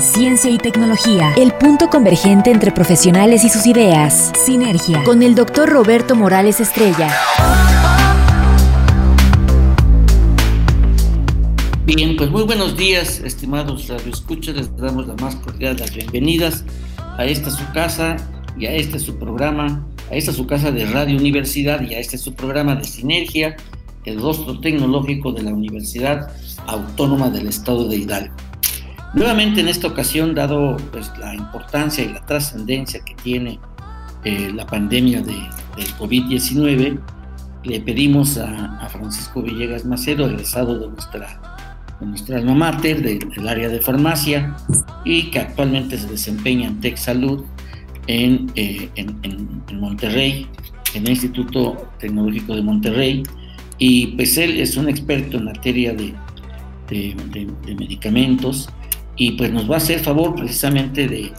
Ciencia y tecnología, el punto convergente entre profesionales y sus ideas. Sinergia, con el doctor Roberto Morales Estrella. Bien, pues muy buenos días, estimados radioescuchas. Les damos la más cordial las bienvenidas a esta su casa y a este su programa, a esta su casa de Radio Universidad y a este su programa de Sinergia, el rostro tecnológico de la Universidad Autónoma del Estado de Hidalgo. Nuevamente en esta ocasión, dado pues, la importancia y la trascendencia que tiene eh, la pandemia de, del COVID-19, le pedimos a, Francisco Villegas Macedo, egresado de nuestra, de nuestra alma mater, del área de farmacia, y que actualmente se desempeña en Tech Salud en, eh, en, en, Monterrey, en el Instituto Tecnológico de Monterrey, y pues él es un experto en materia de, de, de medicamentos, y pues nos va a hacer favor precisamente de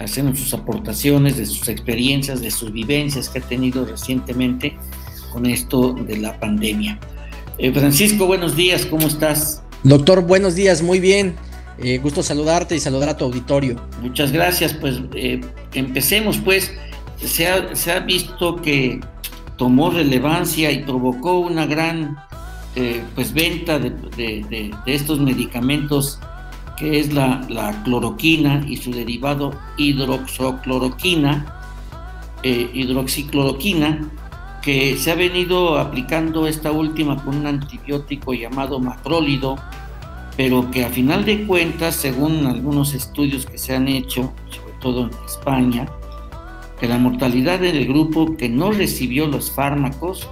hacernos sus aportaciones, de sus experiencias, de sus vivencias que ha tenido recientemente con esto de la pandemia. Eh, Francisco, buenos días, ¿cómo estás? Doctor, buenos días, muy bien. Eh, gusto saludarte y saludar a tu auditorio. Muchas gracias, pues eh, empecemos pues. Se ha, se ha, visto que tomó relevancia y provocó una gran pues venta de, de, de estos medicamentos que es la, cloroquina y su derivado hidroxocloroquina, eh, hidroxicloroquina, que se ha venido aplicando esta última con un antibiótico llamado macrólido, pero que a final de cuentas, según algunos estudios que se han hecho, sobre todo en España, que la mortalidad en el grupo que no recibió los fármacos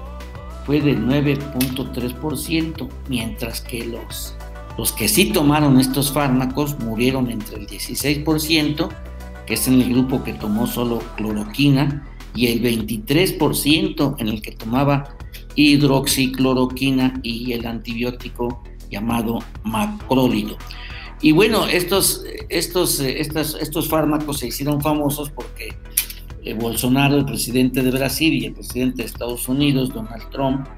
fue del 9.3%, mientras que los los que sí tomaron estos fármacos murieron entre el 16%, que es en el grupo que tomó solo cloroquina, y el 23% en el que tomaba hidroxicloroquina y el antibiótico llamado macrólido. Y bueno, estos, estos, estos, estos fármacos se hicieron famosos porque eh, Bolsonaro, el presidente de Brasil, y el presidente de Estados Unidos, Donald Trump,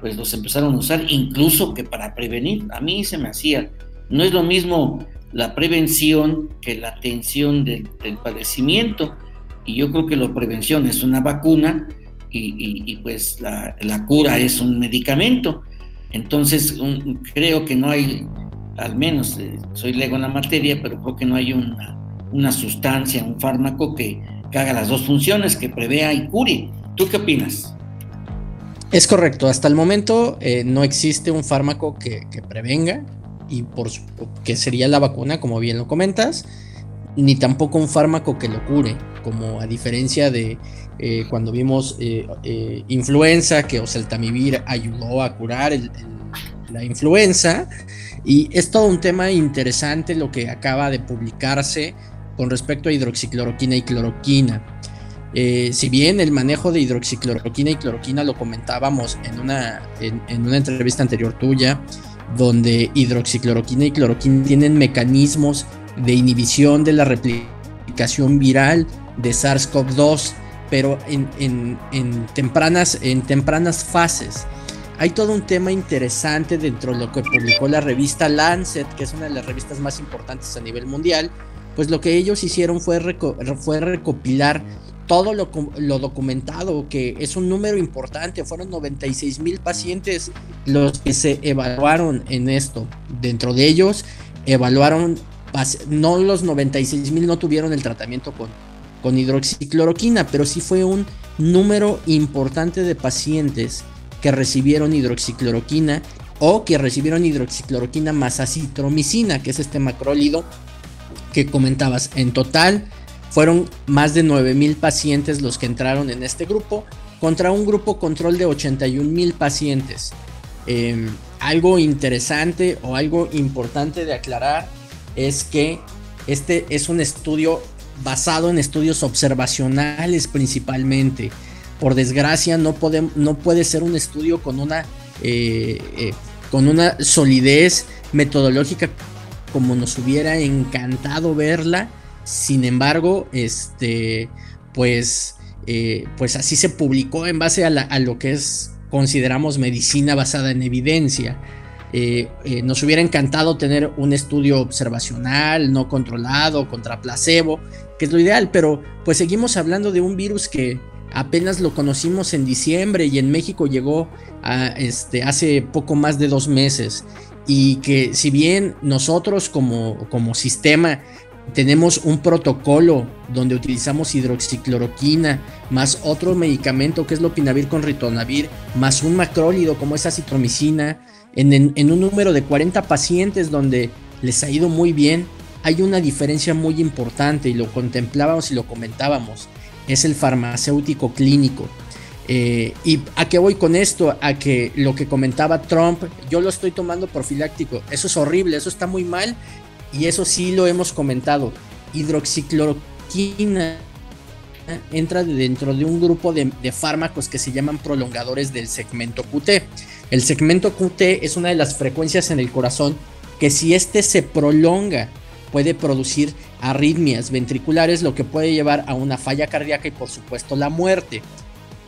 pues los empezaron a usar incluso que para prevenir. A mí se me hacía, no es lo mismo la prevención que la atención del, padecimiento. Y yo creo que la prevención es una vacuna y, pues la, cura es un medicamento. Entonces creo que no hay, al menos eh, soy lego en la materia, pero creo que no hay una, una sustancia, un fármaco que, que haga las dos funciones, que prevea y cure. ¿Tú qué opinas? Es correcto, hasta el momento eh, no existe un fármaco que, prevenga y por que sería la vacuna, como bien lo comentas, ni tampoco un fármaco que lo cure, como a diferencia de eh, cuando vimos eh, influenza, que oseltamivir ayudó a curar la influenza. Y es todo un tema interesante lo que acaba de publicarse con respecto a hidroxicloroquina y cloroquina. Eh, si bien el manejo de hidroxicloroquina y cloroquina lo comentábamos en una, en, una entrevista anterior tuya, donde hidroxicloroquina y cloroquina tienen mecanismos de inhibición de la replicación viral de SARS-CoV-2, pero en, tempranas, en tempranas fases. Hay todo un tema interesante dentro de lo que publicó la revista Lancet, que es una de las revistas más importantes a nivel mundial, pues lo que ellos hicieron fue, fue recopilar todo lo, documentado, que es un número importante, fueron 96 mil pacientes los que se evaluaron en esto. Dentro de ellos, evaluaron, no los 96 mil no tuvieron el tratamiento con, con hidroxicloroquina, pero sí fue un número importante de pacientes que recibieron hidroxicloroquina o que recibieron hidroxicloroquina más acitromicina, que es este macrólido que comentabas. En total, fueron más de 9 mil pacientes los que entraron en este grupo contra un grupo control de 81 mil pacientes. Em, algo interesante o algo importante de aclarar es que este es un estudio basado en estudios observacionales principalmente. Por desgracia, no, no puede ser un estudio con una, eh, eh, con una solidez metodológica como nos hubiera encantado verla. Sin embargo, este, pues, eh, pues así se publicó en base a, lo que es consideramos medicina basada en evidencia. Eh, eh, nos hubiera encantado tener un estudio observacional, no controlado, contra placebo, que es lo ideal, pero pues seguimos hablando de un virus que apenas lo conocimos en diciembre y en México llegó a, este, hace poco más de dos meses. Y que si bien nosotros como, como sistema tenemos un protocolo donde utilizamos hidroxicloroquina, más otro medicamento que es lopinavir con ritonavir, más un macrólido como es acitromicina, en, un número de 40 pacientes donde les ha ido muy bien, hay una diferencia muy importante y lo contemplábamos y lo comentábamos, es el farmacéutico clínico. Eh, ¿Y a qué voy con esto? A que lo que comentaba Trump, yo lo estoy tomando profiláctico, eso es horrible, eso está muy mal y eso sí lo hemos comentado. Hidroxicloroquina entra dentro de un grupo de, de fármacos que se llaman prolongadores del segmento QT. El segmento QT es una de las frecuencias en el corazón que si este se prolonga puede producir arritmias ventriculares, lo que puede llevar a una falla cardíaca y por supuesto la muerte.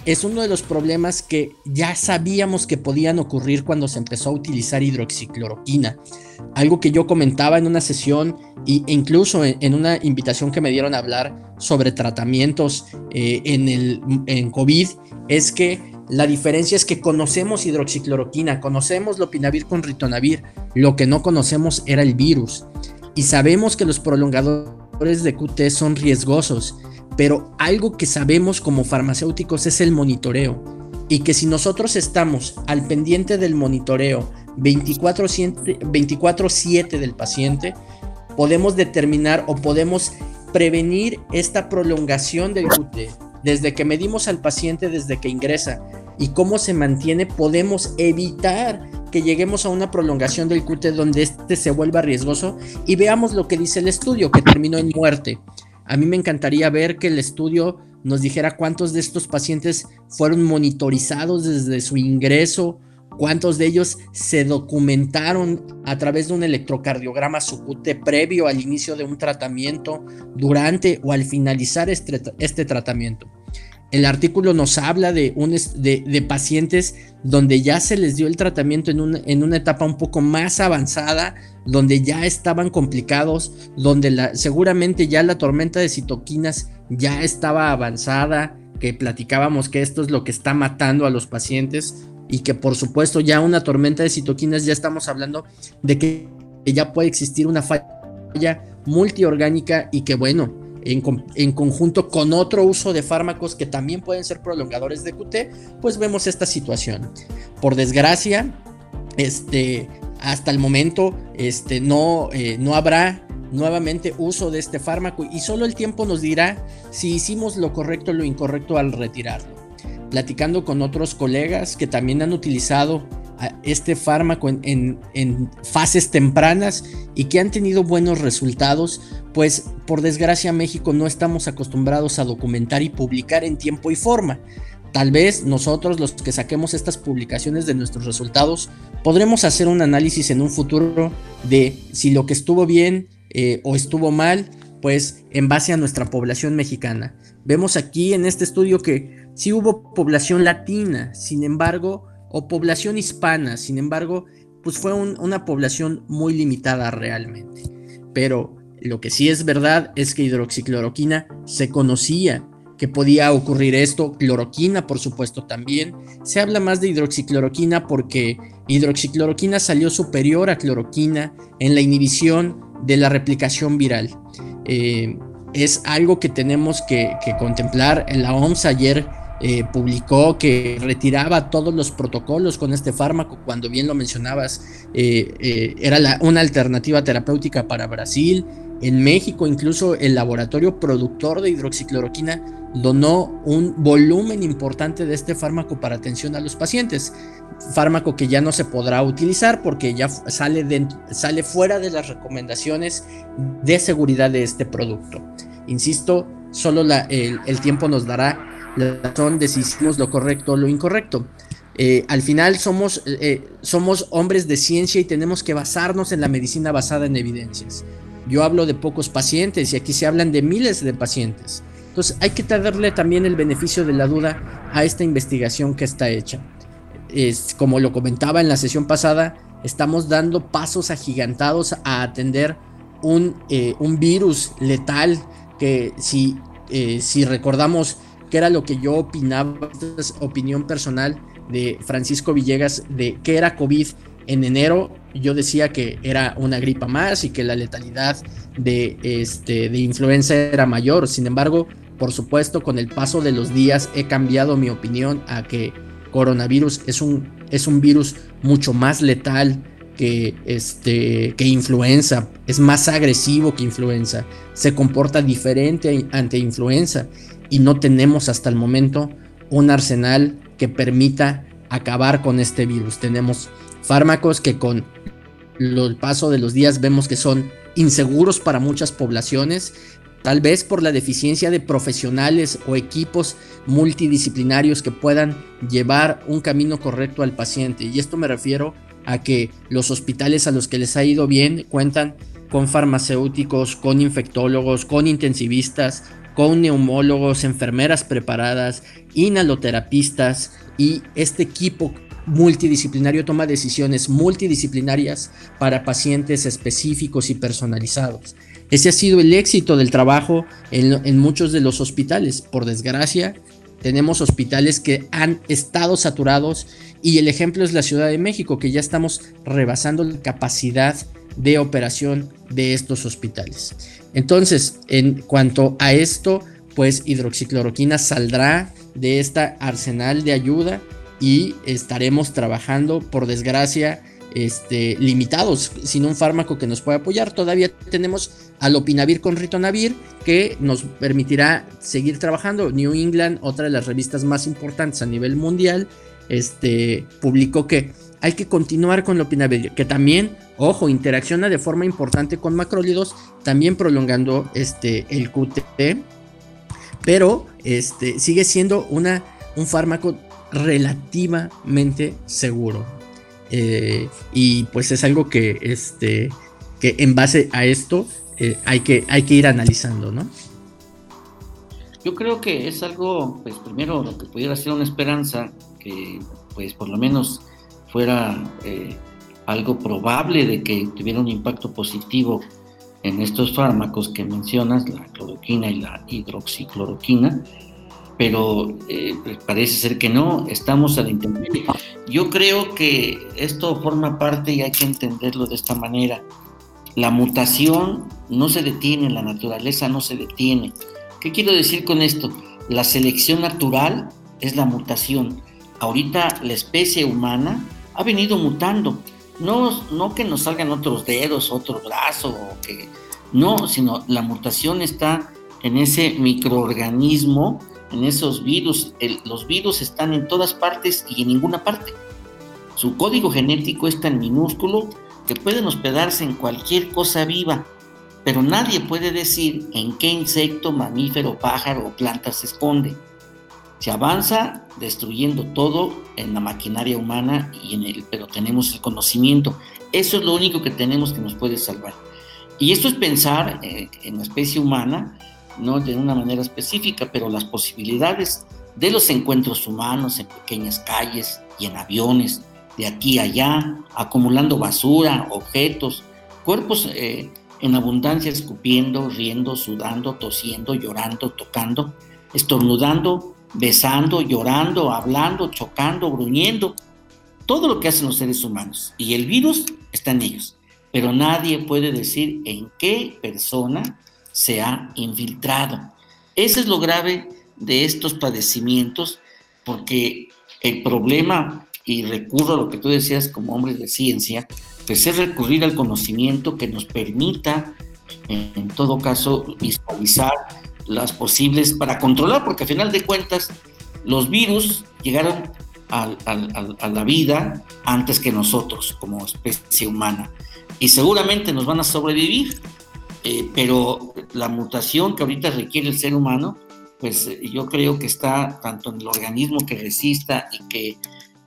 Es uno de los problemas que ya sabíamos que podían ocurrir cuando se empezó a utilizar hidroxicloroquina. Algo que yo comentaba en una sesión e incluso en, una invitación que me dieron a hablar sobre tratamientos eh, en, el, en COVID es que la diferencia es que conocemos hidroxicloroquina, conocemos lopinavir con ritonavir, lo que no conocemos era el virus. Y sabemos que los prolongadores de QT son riesgosos, pero algo que sabemos como farmacéuticos es el monitoreo. Y que si nosotros estamos al pendiente del monitoreo 24/7 del paciente, podemos determinar o podemos prevenir esta prolongación del QT. Desde que medimos al paciente desde que ingresa y cómo se mantiene, podemos evitar que lleguemos a una prolongación del QT donde este se vuelva riesgoso y veamos lo que dice el estudio que terminó en muerte. A mí me encantaría ver que el estudio nos dijera cuántos de estos pacientes fueron monitorizados desde su ingreso, cuántos de ellos se documentaron a través de un electrocardiograma su QT previo al inicio de un tratamiento, durante o al finalizar este, este tratamiento. El artículo nos habla de, un, de, pacientes donde ya se les dio el tratamiento en una, etapa un poco más avanzada, donde ya estaban complicados, donde seguramente ya la tormenta de citoquinas ya estaba avanzada, que platicábamos que esto es lo que está matando a los pacientes y que por supuesto ya una tormenta de citoquinas ya estamos hablando de que ya puede existir una falla multiorgánica y que bueno, en, conjunto con otro uso de fármacos que también pueden ser prolongadores de QT, pues vemos esta situación. Por desgracia, este, hasta el momento este, no, eh, no habrá nuevamente uso de este fármaco y solo el tiempo nos dirá si hicimos lo correcto o lo incorrecto al retirarlo. Platicando con otros colegas que también han utilizado este fármaco en, fases tempranas y que han tenido buenos resultados, pues por desgracia México no estamos acostumbrados a documentar y publicar en tiempo y forma. Tal vez nosotros los que saquemos estas publicaciones de nuestros resultados podremos hacer un análisis en un futuro de si lo que estuvo bien eh, o estuvo mal, pues en base a nuestra población mexicana. Vemos aquí en este estudio que sí hubo población latina, sin embargo, o población hispana, sin embargo, pues fue una población muy limitada realmente. Pero lo que sí es verdad es que hidroxicloroquina se conocía que podía ocurrir esto, cloroquina por supuesto también. Se habla más de hidroxicloroquina porque hidroxicloroquina salió superior a cloroquina en la inhibición de la replicación viral. Eh, es algo que tenemos que, contemplar. La OMS ayer eh, publicó que retiraba todos los protocolos con este fármaco, cuando bien lo mencionabas, eh, era una alternativa terapéutica para Brasil. En México, incluso el laboratorio productor de hidroxicloroquina donó un volumen importante de este fármaco para atención a los pacientes. Fármaco que ya no se podrá utilizar porque ya sale, sale fuera de las recomendaciones de seguridad de este producto. Insisto, solo el tiempo nos dará la razón de si hicimos lo correcto o lo incorrecto. Eh, al final somos, eh, somos hombres de ciencia y tenemos que basarnos en la medicina basada en evidencias. Yo hablo de pocos pacientes y aquí se hablan de miles de pacientes. Entonces hay que darle también el beneficio de la duda a esta investigación que está hecha. Es, como lo comentaba en la sesión pasada, estamos dando pasos agigantados a atender un, eh, un virus letal que si, si recordamos que era lo que yo opinaba, opinión personal de Francisco Villegas de que era COVID en enero. Yo decía que era una gripa más y que la letalidad de, este, de influenza era mayor. Sin embargo, por supuesto, con el paso de los días he cambiado mi opinión a que coronavirus es un, es un virus mucho más letal que, este, que influenza, es más agresivo que influenza, se comporta diferente ante influenza y no tenemos hasta el momento un arsenal que permita acabar con este virus. Tenemos fármacos que con el paso de los días vemos que son inseguros para muchas poblaciones, tal vez por la deficiencia de profesionales o equipos multidisciplinarios que puedan llevar un camino correcto al paciente. Y esto me refiero a que los hospitales a los que les ha ido bien cuentan con farmacéuticos, con infectólogos, con intensivistas, con neumólogos, enfermeras preparadas, inhaloterapistas y este equipo multidisciplinario toma decisiones multidisciplinarias para pacientes específicos y personalizados. Ese ha sido el éxito del trabajo en, muchos de los hospitales. Por desgracia, tenemos hospitales que han estado saturados y el ejemplo es la Ciudad de México, que ya estamos rebasando la capacidad de operación de estos hospitales. Entonces, en cuanto a esto, pues hidroxicloroquina saldrá de esta arsenal de ayuda y estaremos trabajando, por desgracia, este, limitados, sin un fármaco que nos pueda apoyar. Todavía tenemos alopinavir con ritonavir que nos permitirá seguir trabajando. New England, otra de las revistas más importantes a nivel mundial, este, publicó que hay que continuar con lopinavir, que también Ojo, interacciona de forma importante con macrólidos, también prolongando este, el QT, pero este, sigue siendo una, un fármaco relativamente seguro. Eh, y pues es algo que, este, que en base a esto eh, hay, que, hay que ir analizando, ¿no? Yo creo que es algo, pues primero lo que pudiera ser una esperanza, que pues por lo menos fuera eh, algo probable de que tuviera un impacto positivo en estos fármacos que mencionas, la cloroquina y la hidroxicloroquina, pero eh, pues, parece ser que no, estamos al intemperie. Yo creo que esto forma parte y hay que entenderlo de esta manera. La mutación no se detiene, la naturaleza no se detiene. ¿Qué quiero decir con esto? La selección natural es la mutación. Ahorita la especie humana ha venido mutando no, no que nos salgan otros dedos, otro brazo, no, sino la mutación está en ese microorganismo, en esos virus. los virus están en todas partes y en ninguna parte. Su código genético es tan minúsculo que pueden hospedarse en cualquier cosa viva, pero nadie puede decir en qué insecto, mamífero, pájaro o planta se esconde. Se avanza destruyendo todo en la maquinaria humana y en el, pero tenemos el conocimiento. Eso es lo único que tenemos que nos puede salvar. Y esto es pensar eh, en la especie humana, no de una manera específica, pero las posibilidades de los encuentros humanos en pequeñas calles y en aviones, de aquí a allá, acumulando basura, objetos, cuerpos eh, en abundancia escupiendo, riendo, sudando, tosiendo, llorando, tocando, estornudando, besando, llorando, hablando, chocando, gruñendo, todo lo que hacen los seres humanos. Y el virus está en ellos. Pero nadie puede decir en qué persona se ha infiltrado. Eso es lo grave de estos padecimientos porque el problema, y recurro a lo que tú decías como hombre de ciencia, pues es recurrir al conocimiento que nos permita, en todo caso, visualizar las posibles para controlar, porque al final de cuentas los virus llegaron a la vida antes que nosotros como especie humana y seguramente nos van a sobrevivir, eh, pero la mutación que ahorita requiere el ser humano, pues eh, yo creo que está tanto en el organismo que resista y que,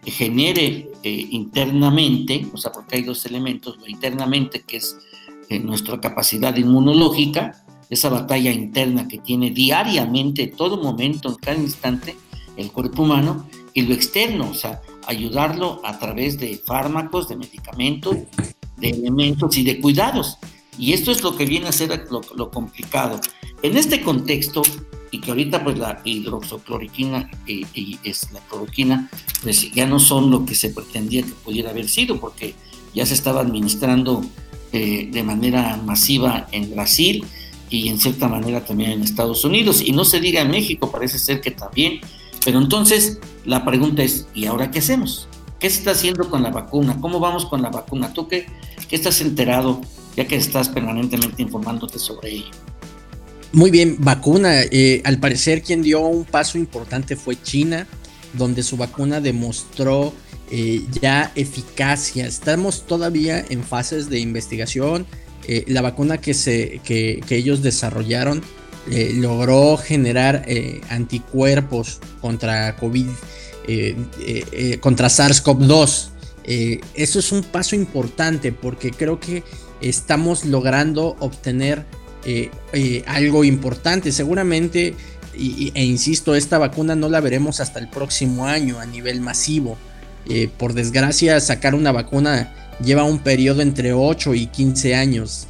genere eh, internamente, o sea, porque hay dos elementos, lo internamente que es nuestra capacidad inmunológica, esa batalla interna que tiene diariamente, todo momento, en cada instante, el cuerpo humano, y lo externo, o sea, ayudarlo a través de fármacos, de medicamentos, de elementos y de cuidados. Y esto es lo que viene a ser lo, complicado. En este contexto, y que ahorita pues la hidroxocloroquina y, es la cloroquina, pues ya no son lo que se pretendía que pudiera haber sido, porque ya se estaba administrando eh, de manera masiva en Brasil y en cierta manera también en Estados Unidos. Y no se diga en México, parece ser que también. Pero entonces la pregunta es, ¿y ahora qué hacemos? ¿Qué se está haciendo con la vacuna? ¿Cómo vamos con la vacuna? ¿Tú qué, qué estás enterado ya que estás permanentemente informándote sobre ello? Muy bien, vacuna. Eh, al parecer quien dio un paso importante fue China, donde su vacuna demostró eh, ya eficacia. Estamos todavía en fases de investigación eh, la vacuna que, se, que, ellos desarrollaron logró generar anticuerpos contra COVID, contra SARS-CoV-2. eso es un paso importante porque creo que estamos logrando obtener algo importante. Seguramente, e insisto, esta vacuna no la veremos hasta el próximo año a nivel masivo. por desgracia, sacar una vacuna lleva un periodo entre 8 y 15 años.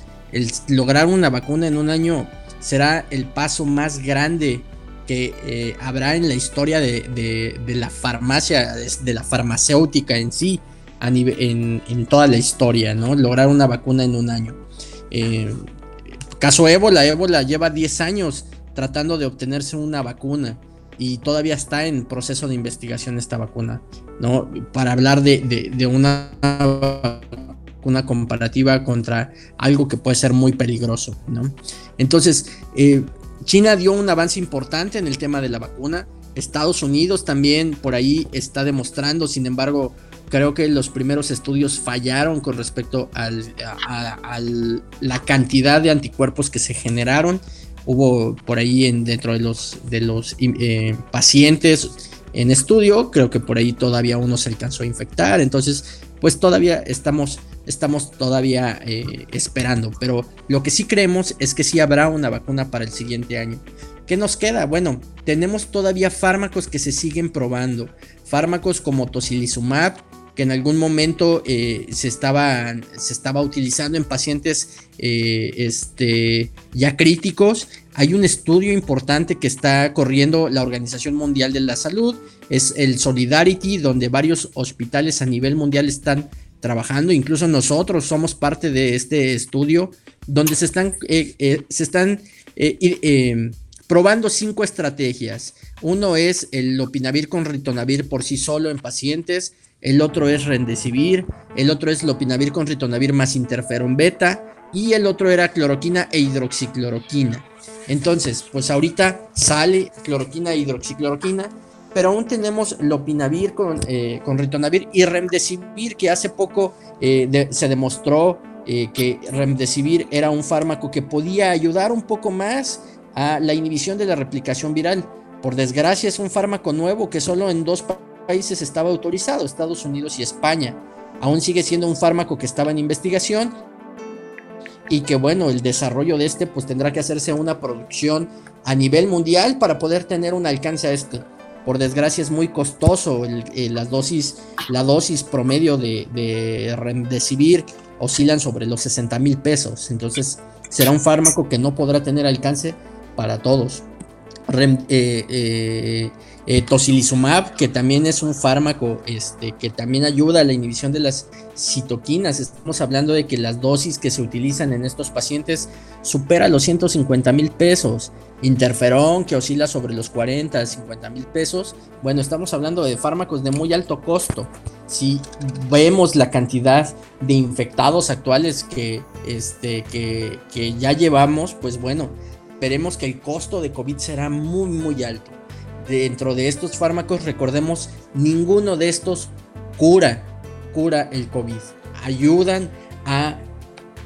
Lograr una vacuna en un año será el paso más grande que eh, habrá en la historia de, la farmacia, de la farmacéutica en sí, en, toda la historia, ¿no? Lograr una vacuna en un año. Eh, caso ébola, ébola lleva 10 años tratando de obtenerse una vacuna y todavía está en proceso de investigación esta vacuna, ¿no? Para hablar de, una una comparativa contra algo que puede ser muy peligroso, ¿no? Entonces, eh, China dio un avance importante en el tema de la vacuna. Estados Unidos también por ahí está demostrando, sin embargo, creo que los primeros estudios fallaron con respecto a, la cantidad de anticuerpos que se generaron hubo por ahí en, dentro de los, de los eh, pacientes en estudio, creo que por ahí todavía uno se alcanzó a infectar, entonces pues todavía estamos, estamos todavía eh, esperando, pero lo que sí creemos es que sí habrá una vacuna para el siguiente año. ¿Qué nos queda? Bueno, tenemos todavía fármacos que se siguen probando, fármacos como tocilizumab, que en algún momento eh, se, estaba, se estaba utilizando en pacientes eh, este, ya críticos. Hay un estudio importante que está corriendo la Organización Mundial de la Salud, es el Solidarity, donde varios hospitales a nivel mundial están trabajando, incluso nosotros somos parte de este estudio, donde se están, eh, se están probando cinco estrategias. Uno es el lopinavir con ritonavir por sí solo en pacientes, el otro es Rendecivir, el otro es Lopinavir con Ritonavir más interferón beta y el otro era cloroquina e hidroxicloroquina. Entonces, pues ahorita sale cloroquina e hidroxicloroquina, pero aún tenemos Lopinavir con, eh, con Ritonavir y Remdesivir, que hace poco eh, se demostró eh, que Remdesivir era un fármaco que podía ayudar un poco más a la inhibición de la replicación viral. Por desgracia es un fármaco nuevo que solo en dos países estaba autorizado, Estados Unidos y España. Aún sigue siendo un fármaco que estaba en investigación y que bueno, el desarrollo de este pues tendrá que hacerse una producción a nivel mundial para poder tener un alcance a este. Por desgracia es muy costoso la, dosis, la dosis promedio de, de oscilan sobre los 60 mil pesos. Entonces será un fármaco que no podrá tener alcance para todos. eh, eh, tocilizumab, que también es un fármaco este, que también ayuda a la inhibición de las citoquinas. Estamos hablando de que las dosis que se utilizan en estos pacientes supera los 150 mil pesos. Interferón, que oscila sobre los 40, 50 mil pesos. Bueno, estamos hablando de fármacos de muy alto costo. Si vemos la cantidad de infectados actuales que, este, ya llevamos, pues bueno, veremos que el costo de COVID será muy, muy alto dentro de estos fármacos, recordemos, ninguno de estos cura, cura el COVID. Ayudan a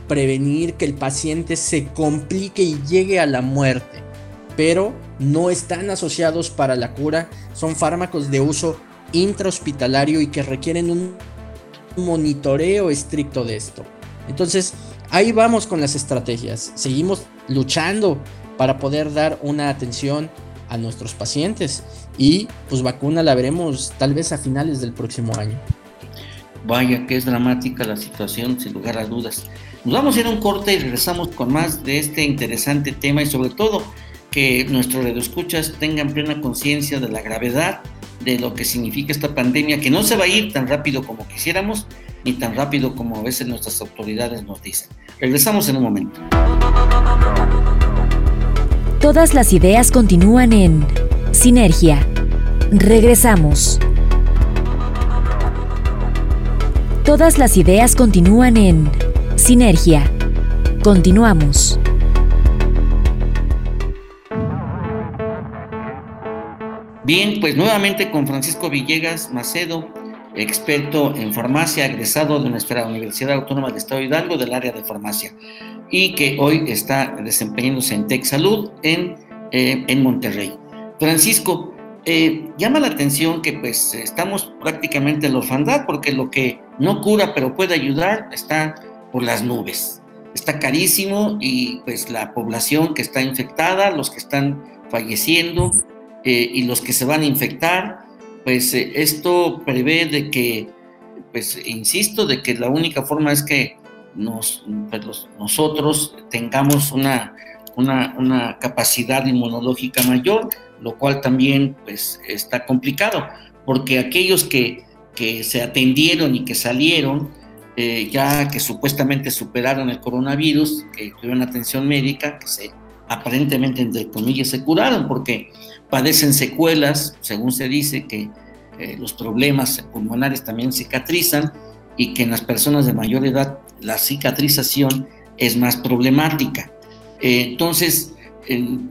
prevenir que el paciente se complique y llegue a la muerte, pero no están asociados para la cura. Son fármacos de uso intrahospitalario y que requieren un monitoreo estricto de esto. Entonces, ahí vamos con las estrategias. Seguimos luchando para poder dar una atención a nuestros pacientes y pues vacuna la veremos tal vez a finales del próximo año. Vaya que es dramática la situación, sin lugar a dudas. Nos vamos a ir a un corte y regresamos con más de este interesante tema y sobre todo que nuestros radioescuchas tengan plena conciencia de la gravedad de lo que significa esta pandemia, que no se va a ir tan rápido como quisiéramos, ni tan rápido como a veces nuestras autoridades nos dicen. Regresamos en un momento. Todas las ideas continúan en Sinergia. Regresamos. Todas las ideas continúan en Sinergia. Continuamos. Bien, pues nuevamente con Francisco Villegas Macedo, experto en farmacia, egresado de nuestra Universidad Autónoma del Estado de Hidalgo del área de farmacia y que hoy está desempeñándose en Tech Salud en, eh, en Monterrey. Francisco, eh, llama la atención que pues estamos prácticamente en la orfandad porque lo que no cura pero puede ayudar está por las nubes. Está carísimo y pues la población que está infectada, los que están falleciendo eh, y los que se van a infectar, pues esto prevé de que, pues insisto, de que la única forma es que pues, nosotros tengamos una, una, capacidad inmunológica mayor, lo cual también pues, está complicado, porque aquellos que, que se atendieron y que salieron, eh, ya que supuestamente superaron el coronavirus, que tuvieron atención médica, que se aparentemente, entre comillas, se curaron, porque padecen secuelas, según se dice que eh, los problemas pulmonares también cicatrizan y que en las personas de mayor edad la cicatrización es más problemática. Eh, entonces,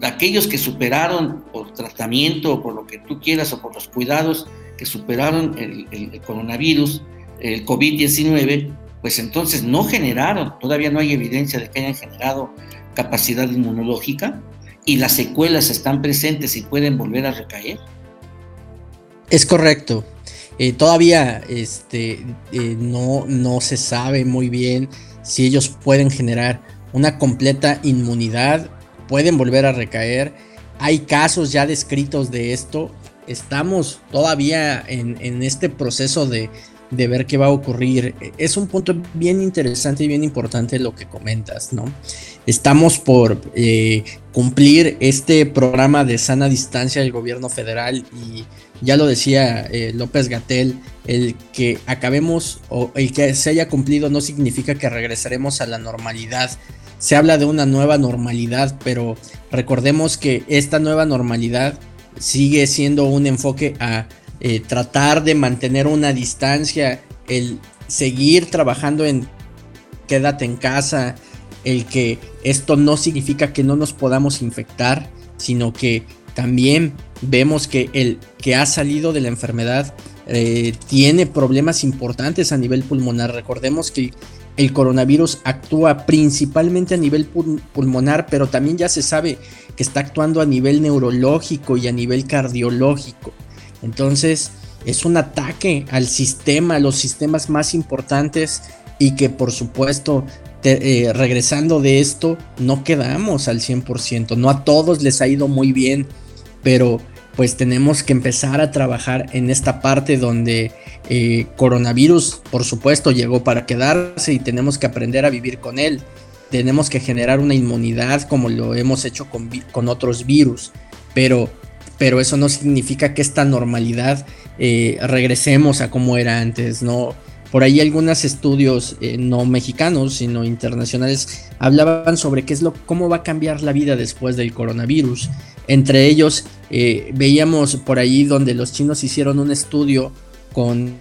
aquellos que superaron por tratamiento o por lo que tú quieras o por los cuidados que superaron el, coronavirus, el COVID-19, pues entonces no generaron, todavía no hay evidencia de que hayan generado capacidad inmunológica y las secuelas están presentes y pueden volver a recaer. Es correcto. Eh, todavía este, eh, no, no se sabe muy bien si ellos pueden generar una completa inmunidad, pueden volver a recaer. Hay casos ya descritos de esto. Estamos todavía en, este proceso de, ver qué va a ocurrir. Es un punto bien interesante y bien importante lo que comentas, ¿no? Estamos por eh, cumplir este programa de sana distancia del gobierno federal y ya lo decía eh, López Gatel, el que acabemos o el que se haya cumplido no significa que regresaremos a la normalidad. Se habla de una nueva normalidad, pero recordemos que esta nueva normalidad sigue siendo un enfoque a eh, tratar de mantener una distancia, el seguir trabajando en quédate en casa, el que esto no significa que no nos podamos infectar, sino que también vemos que el que ha salido de la enfermedad eh, tiene problemas importantes a nivel pulmonar. Recordemos que el coronavirus actúa principalmente a nivel pulmonar, pero también ya se sabe que está actuando a nivel neurológico y a nivel cardiológico. Entonces es un ataque al sistema, a los sistemas más importantes y que por supuesto eh, regresando de esto no quedamos al 100%. No a todos les ha ido muy bien pero pues tenemos que empezar a trabajar en esta parte donde eh, coronavirus, por supuesto, llegó para quedarse y tenemos que aprender a vivir con él. Tenemos que generar una inmunidad como lo hemos hecho con, con otros virus. pero, pero eso no significa que esta normalidad eh, regresemos a como era antes, ¿no? Por ahí algunos estudios eh, no mexicanos, sino internacionales, hablaban sobre qué es lo, cómo va a cambiar la vida después del coronavirus. Entre ellos, eh, veíamos por ahí donde los chinos hicieron un estudio con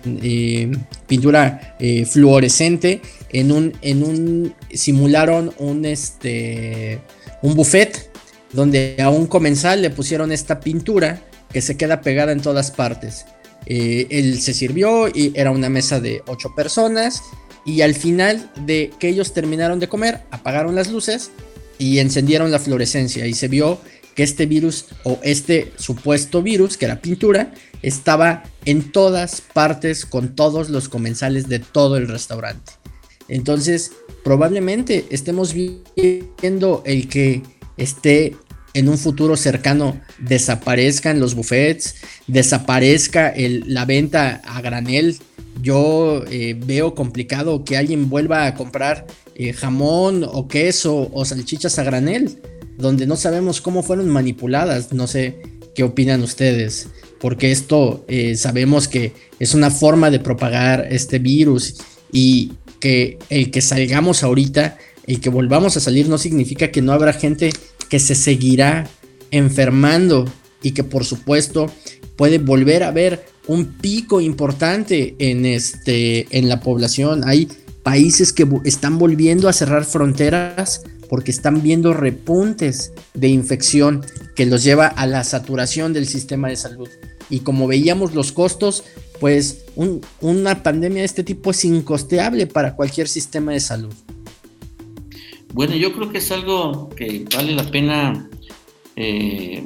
pintura fluorescente en un, en un simularon un este un buffet donde a un comensal le pusieron esta pintura que se queda pegada en todas partes eh, él se sirvió y era una mesa de ocho personas. Y al final de que ellos terminaron de comer, apagaron las luces y encendieron la fluorescencia. Y se vio que este virus o este supuesto virus, que era pintura, estaba en todas partes con todos los comensales de todo el restaurante. Entonces, probablemente estemos viendo el que esté en un futuro cercano desaparezcan los buffets, desaparezca la venta a granel. Yo eh, veo complicado que alguien vuelva a comprar eh, jamón o queso o salchichas a granel, donde no sabemos cómo fueron manipuladas. No sé qué opinan ustedes, porque esto eh, sabemos que es una forma de propagar este virus y que el que salgamos ahorita, el que volvamos a salir no significa que no habrá gente que se seguirá enfermando y que por supuesto puede volver a haber un pico importante en, este, en la población. Hay países que están volviendo a cerrar fronteras porque están viendo repuntes de infección que los lleva a la saturación del sistema de salud. Y como veíamos los costos, pues una pandemia de este tipo es incosteable para cualquier sistema de salud. Bueno, yo creo que es algo que vale la pena eh,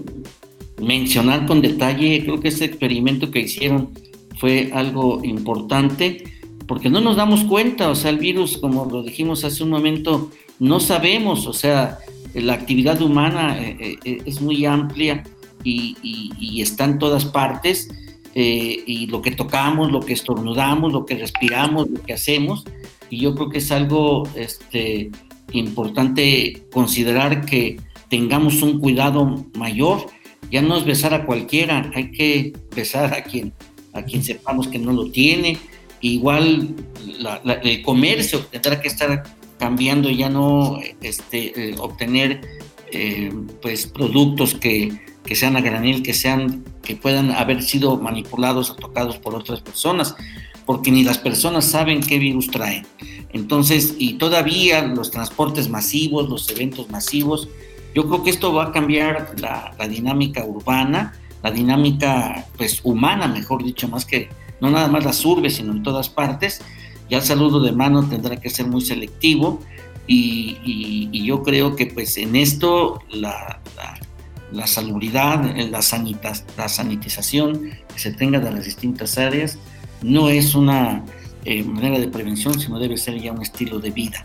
mencionar con detalle. Creo que ese experimento que hicieron fue algo importante porque no nos damos cuenta, o sea, el virus, como lo dijimos hace un momento, no sabemos, o sea, la actividad humana eh, eh, es muy amplia y, está en todas partes, y lo que tocamos, lo que estornudamos, lo que respiramos, lo que hacemos, y yo creo que es algo este, importante considerar que tengamos un cuidado mayor. Ya no es besar a cualquiera, hay que besar a quien, a quien sepamos que no lo tiene. Igual el comercio tendrá que estar cambiando, ya no este, eh, obtener eh, pues productos que, que, sean a granel, que sean, que puedan haber sido manipulados o tocados por otras personas, porque ni las personas saben qué virus traen. Entonces, y todavía los transportes masivos, los eventos masivos, yo creo que esto va a cambiar la, dinámica urbana, la dinámica pues humana, mejor dicho, más que no nada más las urbes, sino en todas partes. Ya el saludo de mano tendrá que ser muy selectivo y, yo creo que pues en esto la, la, salubridad, la, la sanitización que se tenga de las distintas áreas no es una eh, manera de prevención, sino debe ser ya un estilo de vida.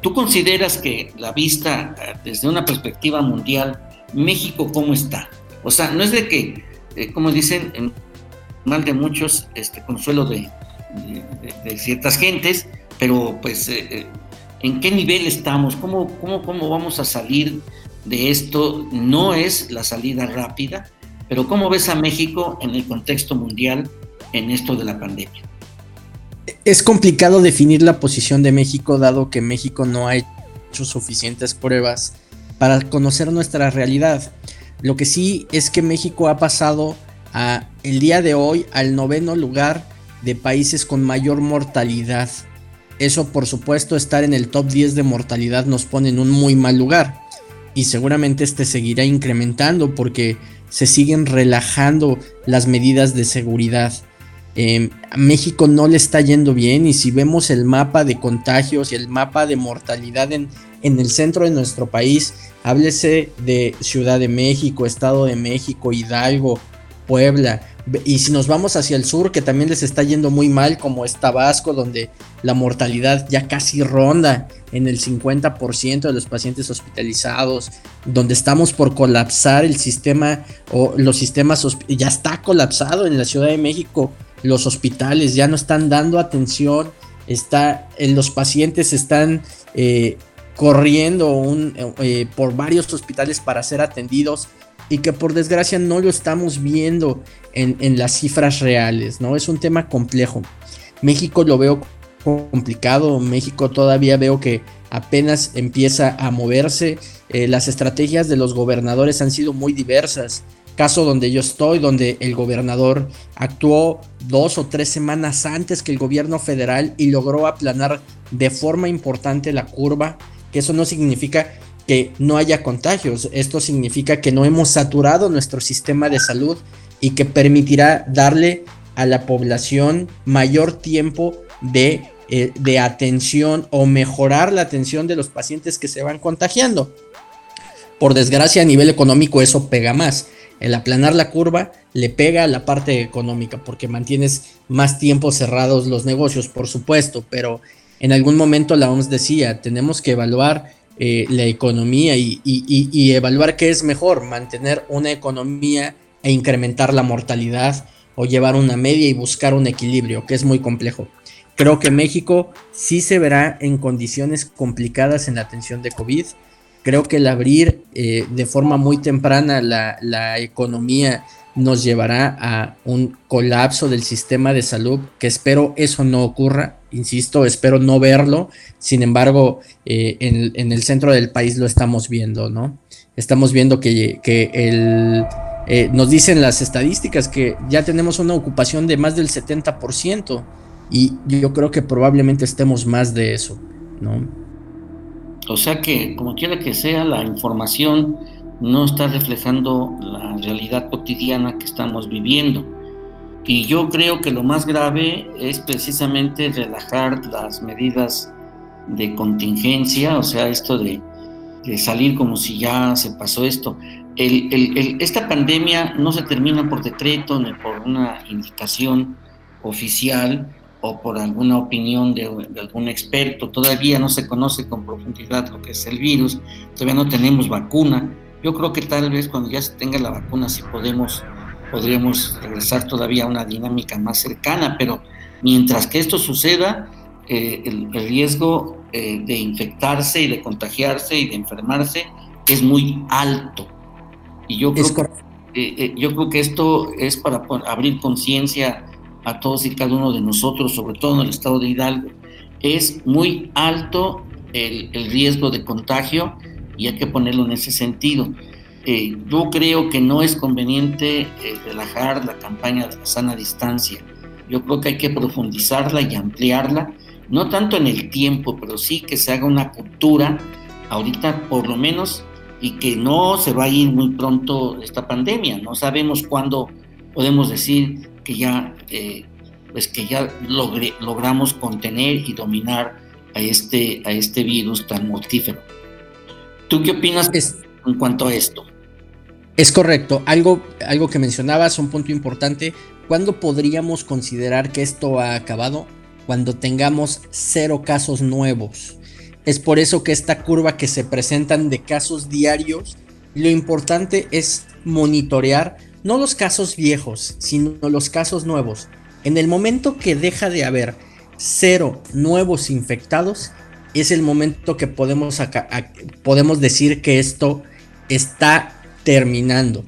¿Tú consideras que la vista eh, desde una perspectiva mundial, México cómo está? O sea, no es de que, eh, como dicen, en mal de muchos, este consuelo de, ciertas gentes, pero pues, ¿en qué nivel estamos? ¿Cómo, cómo, ¿Cómo vamos a salir de esto? No es la salida rápida, pero ¿cómo ves a México en el contexto mundial en esto de la pandemia? es complicado definir la posición de México dado que México no ha hecho suficientes pruebas para conocer nuestra realidad. Lo que sí es que México ha pasado a el día de hoy al noveno lugar de países con mayor mortalidad. Eso por supuesto estar en el top 10 de mortalidad nos pone en un muy mal lugar y seguramente este seguirá incrementando porque se siguen relajando las medidas de seguridad. Em, a México no le está yendo bien y si vemos el mapa de contagios y el mapa de mortalidad en, en el centro de nuestro país, háblese de Ciudad de México, Estado de México, Hidalgo, Puebla, y si nos vamos hacia el sur, que también les está yendo muy mal, como es Tabasco, donde la mortalidad ya casi ronda en el 50% de los pacientes hospitalizados, donde estamos por colapsar el sistema o los sistemas, ya está colapsado en la Ciudad de México los hospitales ya no están dando atención, está, los pacientes están eh, corriendo eh, por varios hospitales para ser atendidos y que por desgracia no lo estamos viendo en, en las cifras reales, ¿no? Es un tema complejo. México lo veo complicado, México todavía veo que apenas empieza a moverse, eh, las estrategias de los gobernadores han sido muy diversas. Caso donde yo estoy, donde el gobernador actuó dos o tres semanas antes que el gobierno federal y logró aplanar de forma importante la curva, que eso no significa que no haya contagios, esto significa que no hemos saturado nuestro sistema de salud y que permitirá darle a la población mayor tiempo de, eh, de atención o mejorar la atención de los pacientes que se van contagiando. Por desgracia a nivel económico eso pega más. El aplanar la curva le pega a la parte económica porque mantienes más tiempo cerrados los negocios, por supuesto, pero en algún momento la OMS decía, tenemos que evaluar eh, la economía y, y, evaluar qué es mejor, mantener una economía e incrementar la mortalidad o llevar una media y buscar un equilibrio, que es muy complejo. Creo que México sí se verá en condiciones complicadas en la atención de COVID. Creo que el abrir eh, de forma muy temprana la, la, economía nos llevará a un colapso del sistema de salud, que espero eso no ocurra, insisto, espero no verlo, sin embargo, eh, en, el centro del país lo estamos viendo, ¿no? Estamos viendo que, que el, eh, nos dicen las estadísticas que ya tenemos una ocupación de más del 70% y yo creo que probablemente estemos más de eso, ¿no? O sea que, como quiera que sea, la información no está reflejando la realidad cotidiana que estamos viviendo. Y yo creo que lo más grave es precisamente relajar las medidas de contingencia, o sea, esto de, salir como si ya se pasó esto. esta pandemia no se termina por decreto ni por una indicación oficial, o por alguna opinión de, algún experto. Todavía no se conoce con profundidad lo que es el virus, todavía no tenemos vacuna. Yo creo que tal vez cuando ya se tenga la vacuna sí podemos, podríamos regresar todavía a una dinámica más cercana, pero mientras que esto suceda, eh, el, riesgo eh, de infectarse y de contagiarse y de enfermarse es muy alto. Y yo creo, eh, yo creo que esto es para abrir conciencia a todos y cada uno de nosotros, sobre todo en el estado de Hidalgo. Es muy alto el, riesgo de contagio y hay que ponerlo en ese sentido. Eh, yo creo que no es conveniente eh, relajar la campaña de la sana distancia. Yo creo que hay que profundizarla y ampliarla, no tanto en el tiempo, pero sí que se haga una cultura ahorita por lo menos y que no se va a ir muy pronto esta pandemia. No sabemos cuándo podemos decir que ya, eh, pues que ya logramos contener y dominar a este, a este virus tan mortífero. ¿Tú qué opinas en cuanto a esto? Es correcto. Algo, algo que mencionabas, un punto importante. ¿Cuándo podríamos considerar que esto ha acabado? Cuando tengamos cero casos nuevos. Es por eso que esta curva que se presentan de casos diarios, lo importante es monitorear no los casos viejos, sino los casos nuevos. En el momento que deja de haber cero nuevos infectados, es el momento que podemos, podemos decir que esto está terminando.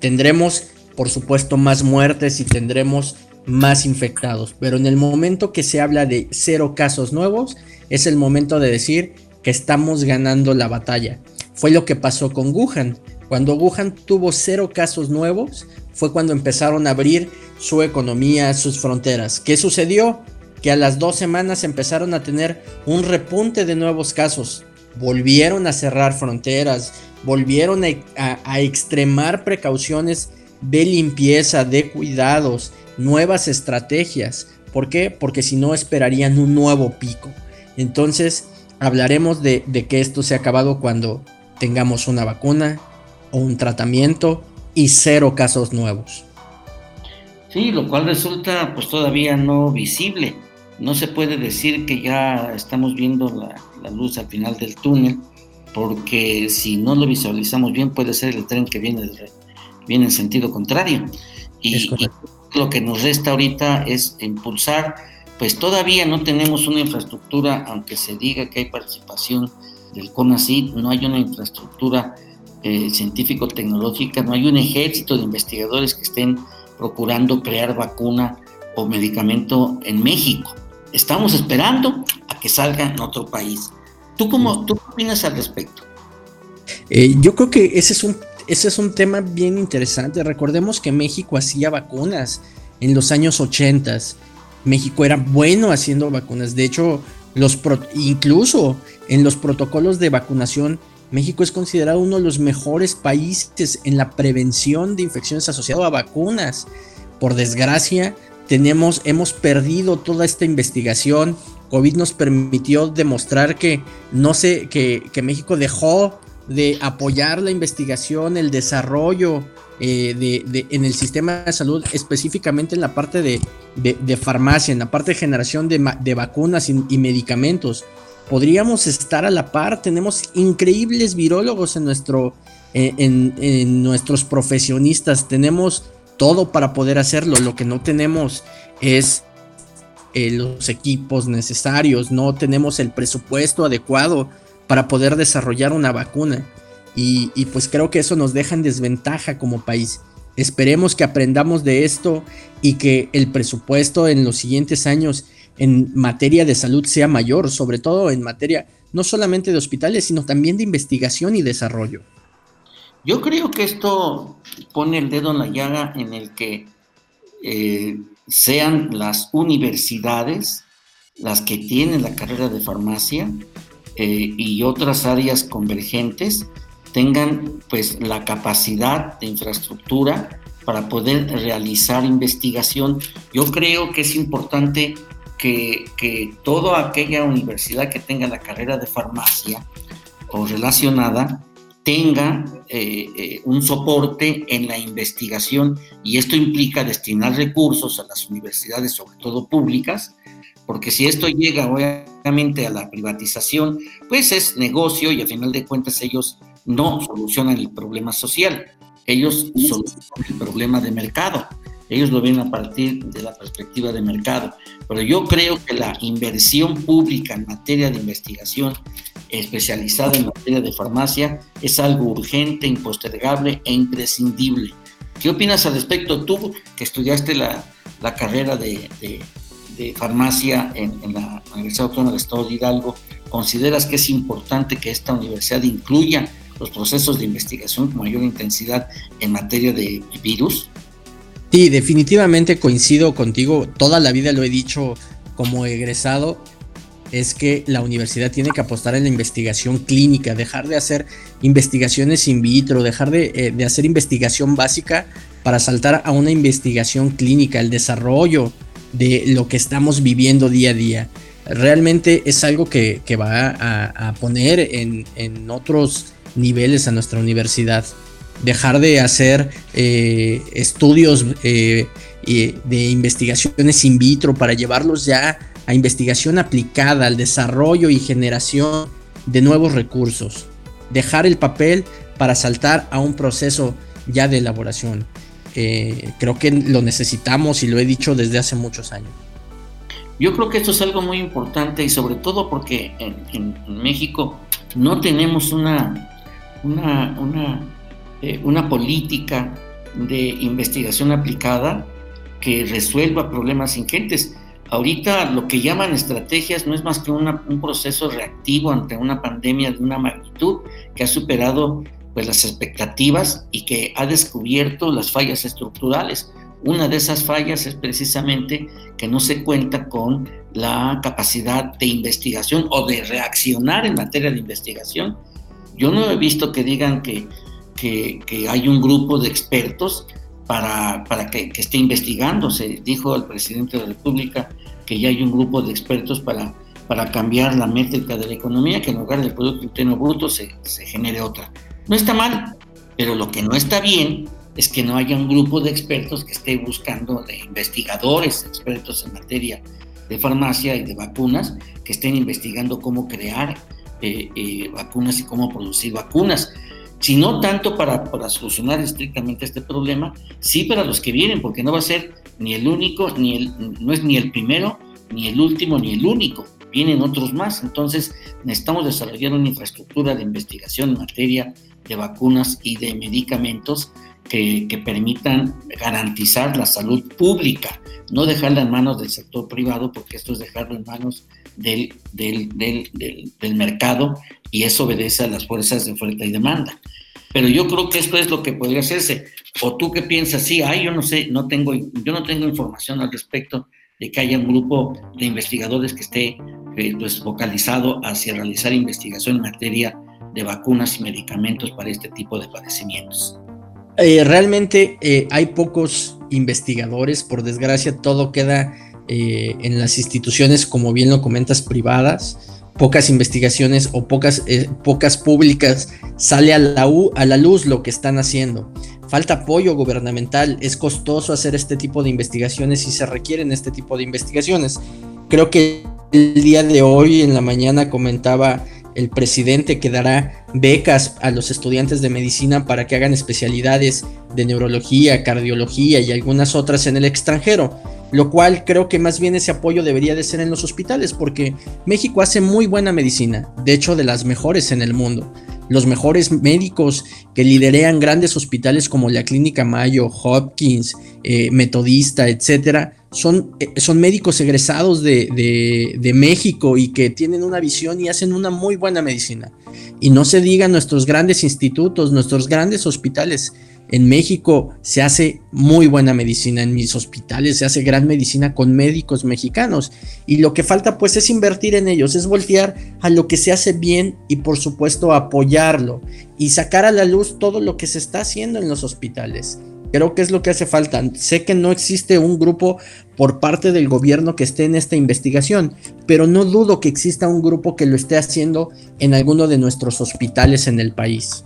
Tendremos, por supuesto, más muertes y tendremos más infectados, pero en el momento que se habla de cero casos nuevos, es el momento de decir que estamos ganando la batalla. Fue lo que pasó con Wuhan. Cuando Wuhan tuvo cero casos nuevos, fue cuando empezaron a abrir su economía, sus fronteras. ¿Qué sucedió? Que a las dos semanas empezaron a tener un repunte de nuevos casos. Volvieron a cerrar fronteras, volvieron a, extremar precauciones de limpieza, de cuidados, nuevas estrategias. ¿Por qué? Porque si no esperarían un nuevo pico. Entonces hablaremos de, de, que esto se ha acabado cuando tengamos una vacuna, o un tratamiento y cero casos nuevos. Sí, lo cual resulta pues todavía no visible. No se puede decir que ya estamos viendo la, luz al final del túnel, porque si no lo visualizamos bien puede ser el tren que viene, viene en sentido contrario. Y, lo que nos resta ahorita es impulsar, pues todavía no tenemos una infraestructura, aunque se diga que hay participación del CONACYT, no hay una infraestructura eh, científico-tecnológica, no hay un ejército de investigadores que estén procurando crear vacuna o medicamento en México. Estamos esperando a que salga en otro país. ¿Tú, cómo, ¿tú qué opinas al respecto? Eh, yo creo que ese es, un, ese es un tema bien interesante. Recordemos que México hacía vacunas en los años 80. México era bueno haciendo vacunas. De hecho, los incluso en los protocolos de vacunación, México es considerado uno de los mejores países en la prevención de infecciones asociadas a vacunas. Por desgracia, tenemos, hemos perdido toda esta investigación. COVID nos permitió demostrar que no sé, que, que México dejó de apoyar la investigación, el desarrollo eh, de, en el sistema de salud, específicamente en la parte de, farmacia, en la parte de generación de, vacunas y, medicamentos. Podríamos estar a la par, tenemos increíbles virólogos en, nuestro, eh, en, nuestros profesionistas, tenemos todo para poder hacerlo, lo que no tenemos es eh, los equipos necesarios, no tenemos el presupuesto adecuado para poder desarrollar una vacuna. Y, pues creo que eso nos deja en desventaja como país. Esperemos que aprendamos de esto y que el presupuesto en los siguientes años en materia de salud sea mayor, sobre todo en materia no solamente de hospitales, sino también de investigación y desarrollo. Yo creo que esto pone el dedo en la llaga en el que eh, sean las universidades las que tienen la carrera de farmacia eh, y otras áreas convergentes tengan pues la capacidad de infraestructura para poder realizar investigación. Yo creo que es importante que, que toda aquella universidad que tenga la carrera de farmacia o relacionada tenga eh, eh, un soporte en la investigación y esto implica destinar recursos a las universidades, sobre todo públicas, porque si esto llega obviamente a la privatización, pues es negocio y a final de cuentas ellos no solucionan el problema social, ellos solucionan el problema de mercado, ellos lo ven a partir de la perspectiva de mercado, pero yo creo que la inversión pública en materia de investigación especializada en materia de farmacia es algo urgente, impostergable e imprescindible. ¿Qué opinas al respecto tú que estudiaste la, carrera de de farmacia en, la Universidad Autónoma del Estado de Hidalgo, ¿consideras que es importante que esta universidad incluya los procesos de investigación con mayor intensidad en materia de virus? Sí, definitivamente coincido contigo. Toda la vida lo he dicho como egresado, es que la universidad tiene que apostar en la investigación clínica, dejar de hacer investigaciones in vitro, dejar de, eh, de hacer investigación básica para saltar a una investigación clínica, el desarrollo de lo que estamos viviendo día a día. Realmente es algo que, va a, poner en, otros niveles a nuestra universidad. Dejar de hacer eh, estudios eh, de investigaciones in vitro para llevarlos ya a investigación aplicada, al desarrollo y generación de nuevos recursos. Dejar el papel para saltar a un proceso ya de elaboración. Eh, creo que lo necesitamos y lo he dicho desde hace muchos años. Yo creo que esto es algo muy importante y sobre todo porque en, México no tenemos una, una, una, eh, una, política de investigación aplicada que resuelva problemas ingentes. Ahorita lo que llaman estrategias no es más que un proceso reactivo ante una pandemia de una magnitud que ha superado pues las expectativas y que ha descubierto las fallas estructurales. Una de esas fallas es precisamente que no se cuenta con la capacidad de investigación o de reaccionar en materia de investigación. Yo no he visto que digan que, que, hay un grupo de expertos para, para que, que, esté investigando. Se dijo al presidente de la República que ya hay un grupo de expertos para, para cambiar la métrica de la economía, que en lugar del Producto Interno Bruto se, se genere otra. No está mal, pero lo que no está bien es que no haya un grupo de expertos que esté buscando, de investigadores, expertos en materia de farmacia y de vacunas, que estén investigando cómo crear eh, eh, vacunas y cómo producir vacunas. Si no tanto para, para solucionar estrictamente este problema, sí para los que vienen, porque no va a ser ni el único, ni el, no es ni el primero, ni el último, ni el único. Vienen otros más. Entonces necesitamos desarrollar una infraestructura de investigación en materia de vacunas y de medicamentos que, permitan garantizar la salud pública, no dejarla en manos del sector privado, porque esto es dejarlo en manos del, del, del, mercado y eso obedece a las fuerzas de oferta y demanda. Pero yo creo que esto es lo que podría hacerse. ¿O tú qué piensas? Sí, ay, yo no sé, no tengo, yo no tengo información al respecto de que haya un grupo de investigadores que esté eh, pues, focalizado hacia realizar investigación en materia de vacunas y medicamentos para este tipo de padecimientos. Eh, realmente eh, hay pocos investigadores, por desgracia todo queda en las instituciones, como bien lo comentas, privadas, pocas investigaciones o pocas, pocas públicas sale a la, a la luz lo que están haciendo falta apoyo gubernamental, es costoso hacer este tipo de investigaciones y se requieren este tipo de investigaciones. Creo que el día de hoy en la mañana comentaba el presidente que dará becas a los estudiantes de medicina para que hagan especialidades de neurología, cardiología y algunas otras en el extranjero, lo cual creo que más bien ese apoyo debería de ser en los hospitales porque México hace muy buena medicina, de hecho de las mejores en el mundo los mejores médicos que liderean grandes hospitales como la Clínica Mayo, Hopkins, eh, Metodista, etcétera, son, eh, son médicos egresados de, de, México y que tienen una visión y hacen una muy buena medicina. Y no se diga nuestros grandes institutos, nuestros grandes hospitales en México se hace muy buena medicina, en mis hospitales se hace gran medicina con médicos mexicanos y lo que falta pues es invertir en ellos, es voltear a lo que se hace bien y por supuesto apoyarlo y sacar a la luz todo lo que se está haciendo en los hospitales. Creo que es lo que hace falta. Sé que no existe un grupo por parte del gobierno que esté en esta investigación, pero no dudo que exista un grupo que lo esté haciendo en alguno de nuestros hospitales en el país.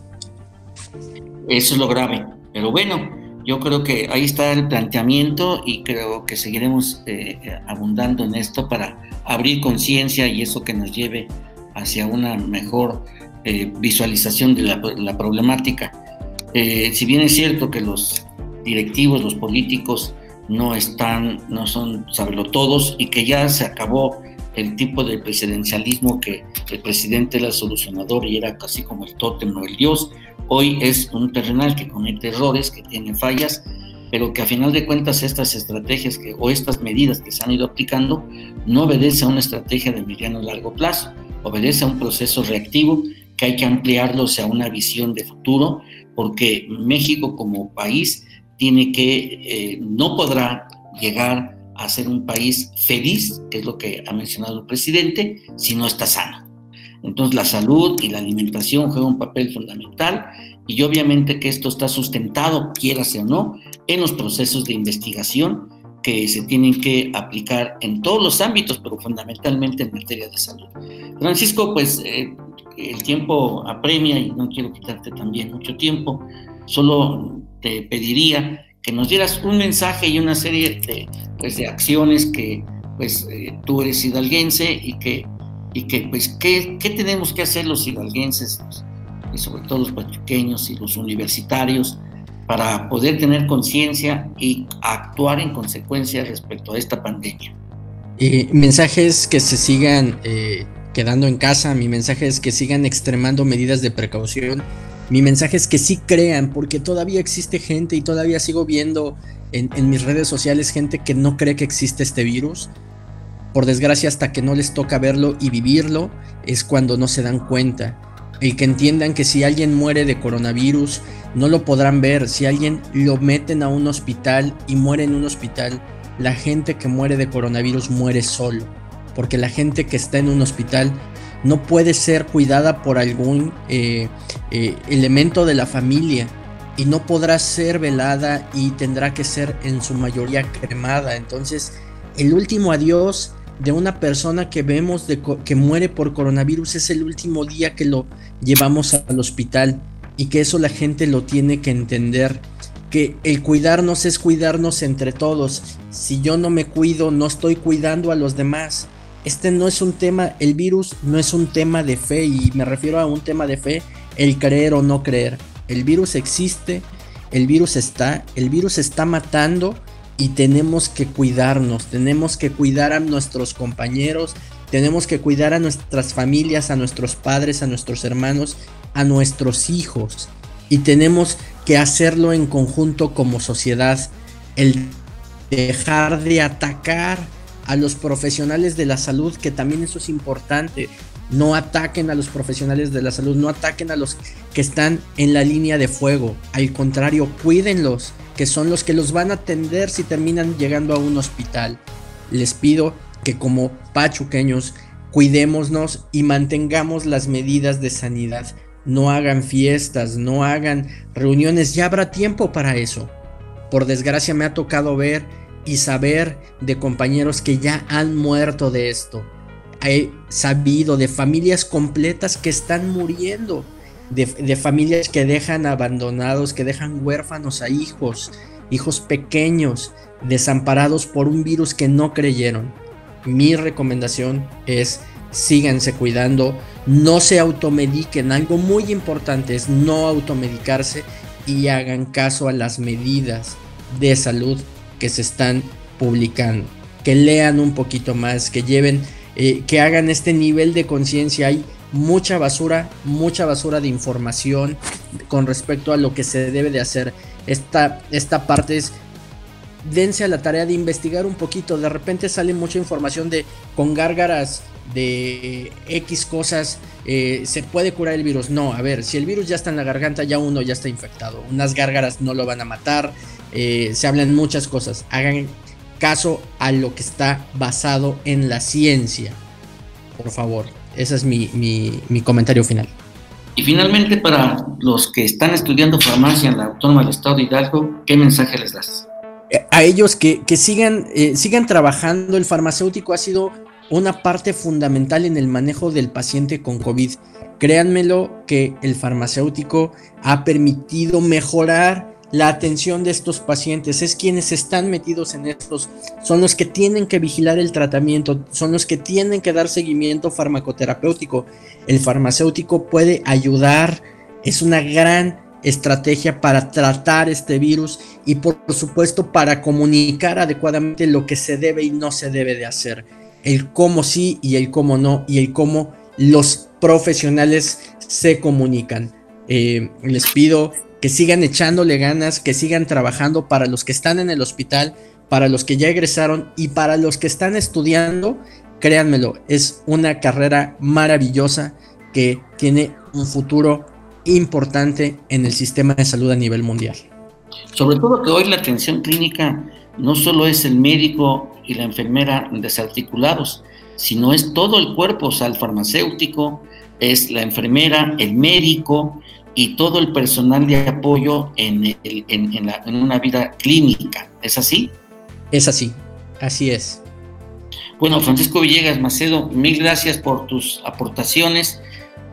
Eso es lo grave. Pero bueno, yo creo que ahí está el planteamiento y creo que seguiremos eh, abundando en esto para abrir conciencia y eso que nos lleve hacia una mejor eh, visualización de la, problemática. Eh, si bien es cierto que los directivos, los políticos no están, no son saberlo todos y que ya se acabó el tipo de presidencialismo que el presidente era solucionador y era casi como el tótem o el dios, Hoy es un terrenal que comete errores, que tiene fallas, pero que a final de cuentas estas estrategias o estas medidas que se han ido aplicando no obedece a una estrategia de mediano o largo plazo, obedece a un proceso reactivo que hay que ampliarlo hacia una visión de futuro, porque México como país tiene que, eh, no podrá llegar a ser un país feliz, que es lo que ha mencionado el presidente, si no está sano. Entonces la salud y la alimentación juegan un papel fundamental y obviamente que esto está sustentado, quierase o no, en los procesos de investigación que se tienen que aplicar en todos los ámbitos, pero fundamentalmente en materia de salud. Francisco, pues eh, el tiempo apremia y no quiero quitarte también mucho tiempo, solo te pediría que nos dieras un mensaje y una serie de, pues, de acciones que pues eh, tú eres hidalguense y que y que, pues, ¿qué, ¿qué, tenemos que hacer los hidalguenses y sobre todo los pachuqueños y los universitarios para poder tener conciencia y actuar en consecuencia respecto a esta pandemia? Eh, mensajes que se sigan eh, quedando en casa, mi mensaje es que sigan extremando medidas de precaución, mi mensaje es que sí crean, porque todavía existe gente y todavía sigo viendo en, mis redes sociales gente que no cree que existe este virus por desgracia, hasta que no les toca verlo y vivirlo, es cuando no se dan cuenta. El que entiendan que si alguien muere de coronavirus, no lo podrán ver. Si alguien lo meten a un hospital y muere en un hospital, la gente que muere de coronavirus muere solo. Porque la gente que está en un hospital no puede ser cuidada por algún eh, eh, elemento de la familia y no podrá ser velada y tendrá que ser en su mayoría cremada. Entonces, el último adiós de una persona que vemos que muere por coronavirus es el último día que lo llevamos al hospital y que eso la gente lo tiene que entender que el cuidarnos es cuidarnos entre todos. Si yo no me cuido, no estoy cuidando a los demás. Este no es un tema, el virus no es un tema de fe y me refiero a un tema de fe, el creer o no creer. El virus existe, el virus está, el virus está matando y tenemos que cuidarnos, tenemos que cuidar a nuestros compañeros, tenemos que cuidar a nuestras familias, a nuestros padres, a nuestros hermanos, a nuestros hijos. Y tenemos que hacerlo en conjunto como sociedad. El dejar de atacar a los profesionales de la salud, que también eso es importante. No ataquen a los profesionales de la salud, no ataquen a los que están en la línea de fuego. Al contrario, cuídenlos, que son los que los van a atender si terminan llegando a un hospital. Les pido que como pachuqueños cuidémonos y mantengamos las medidas de sanidad. No hagan fiestas, no hagan reuniones, ya habrá tiempo para eso. Por desgracia me ha tocado ver y saber de compañeros que ya han muerto de esto. He sabido de familias completas que están muriendo, de, familias que dejan abandonados, que dejan huérfanos a hijos, hijos pequeños, desamparados por un virus que no creyeron mi recomendación es síganse cuidando, no se automediquen, algo muy importante es no automedicarse y hagan caso a las medidas de salud que se están publicando, que lean un poquito más, que lleven, eh, que hagan este nivel de conciencia. Hay mucha basura, mucha basura de información con respecto a lo que se debe de hacer. Esta, esta parte es dense a la tarea de investigar un poquito. De repente sale mucha información de con gárgaras de X cosas eh, se puede curar el virus. No, a ver, si el virus ya está en la garganta, ya uno ya está infectado. Unas gárgaras no lo van a matar. Eh, se hablan muchas cosas. Hagan caso a lo que está basado en la ciencia. Por favor, ese es mi, mi comentario final. Y finalmente, para los que están estudiando farmacia en la Autónoma del Estado de Hidalgo, ¿qué mensaje les das? a ellos que, sigan, eh, sigan trabajando. El farmacéutico ha sido una parte fundamental en el manejo del paciente con COVID. Créanmelo que el farmacéutico ha permitido mejorar la atención de estos pacientes. Es quienes están metidos en estos, son los que tienen que vigilar el tratamiento, son los que tienen que dar seguimiento farmacoterapéutico. El farmacéutico puede ayudar, es una gran estrategia para tratar este virus y por supuesto para comunicar adecuadamente lo que se debe y no se debe de hacer. El cómo sí y el cómo no y el cómo los profesionales se comunican. Eh, les pido que sigan echándole ganas, que sigan trabajando para los que están en el hospital, para los que ya egresaron y para los que están estudiando. Créanmelo, es una carrera maravillosa que tiene un futuro importante en el sistema de salud a nivel mundial. Sobre todo que hoy la atención clínica no solo es el médico y la enfermera desarticulados, sino es todo el cuerpo, o sea, el farmacéutico, es la enfermera, el médico y todo el personal de apoyo en, en una vida clínica. ¿Es así? Es así, así es. Bueno, Francisco Villegas Macedo, mil gracias por tus aportaciones.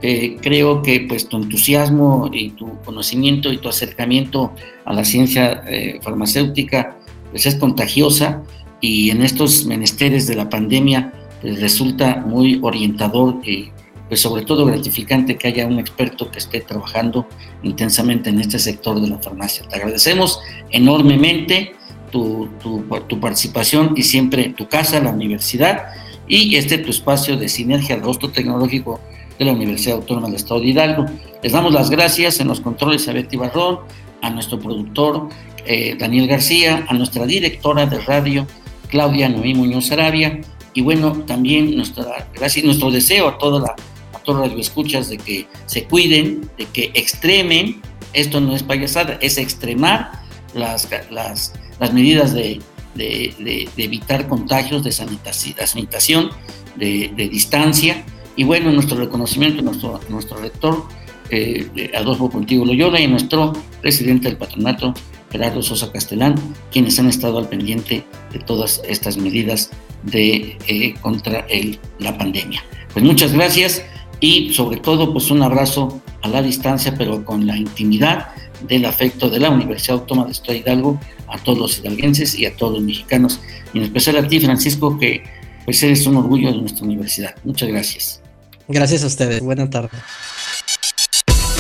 Eh, creo que pues tu entusiasmo y tu conocimiento y tu acercamiento a la ciencia eh, farmacéutica pues es contagiosa y en estos menesteres de la pandemia pues, resulta muy orientador y pues sobre todo gratificante que haya un experto que esté trabajando intensamente en este sector de la farmacia. Te agradecemos enormemente tu, tu, participación y siempre tu casa, la universidad y este tu espacio de sinergia al rostro tecnológico de la Universidad Autónoma del Estado de Hidalgo. Les damos las gracias en los controles a Betty Barrón, a nuestro productor eh, Daniel García, a nuestra directora de radio Claudia Noé Muñoz Arabia y bueno, también nuestro deseo a toda la todos los escuchas de que se cuiden, de que extremen, esto no es payasada, es extremar las, las, las medidas de, de, de, evitar contagios, de sanitación, de, distancia y bueno, nuestro reconocimiento a nuestro, nuestro rector, eh, Adolfo Contigo Loyola, y nuestro presidente del patronato, Gerardo Sosa Castellán, quienes han estado al pendiente de todas estas medidas de, eh, contra la pandemia. Pues muchas gracias y sobre todo pues un abrazo a la distancia, pero con la intimidad del afecto de la Universidad Autónoma de Estado Hidalgo a todos los hidalguenses y a todos los mexicanos, y en especial a ti, Francisco, que pues eres un orgullo de nuestra universidad. Muchas gracias. Gracias a ustedes. Buena tarde.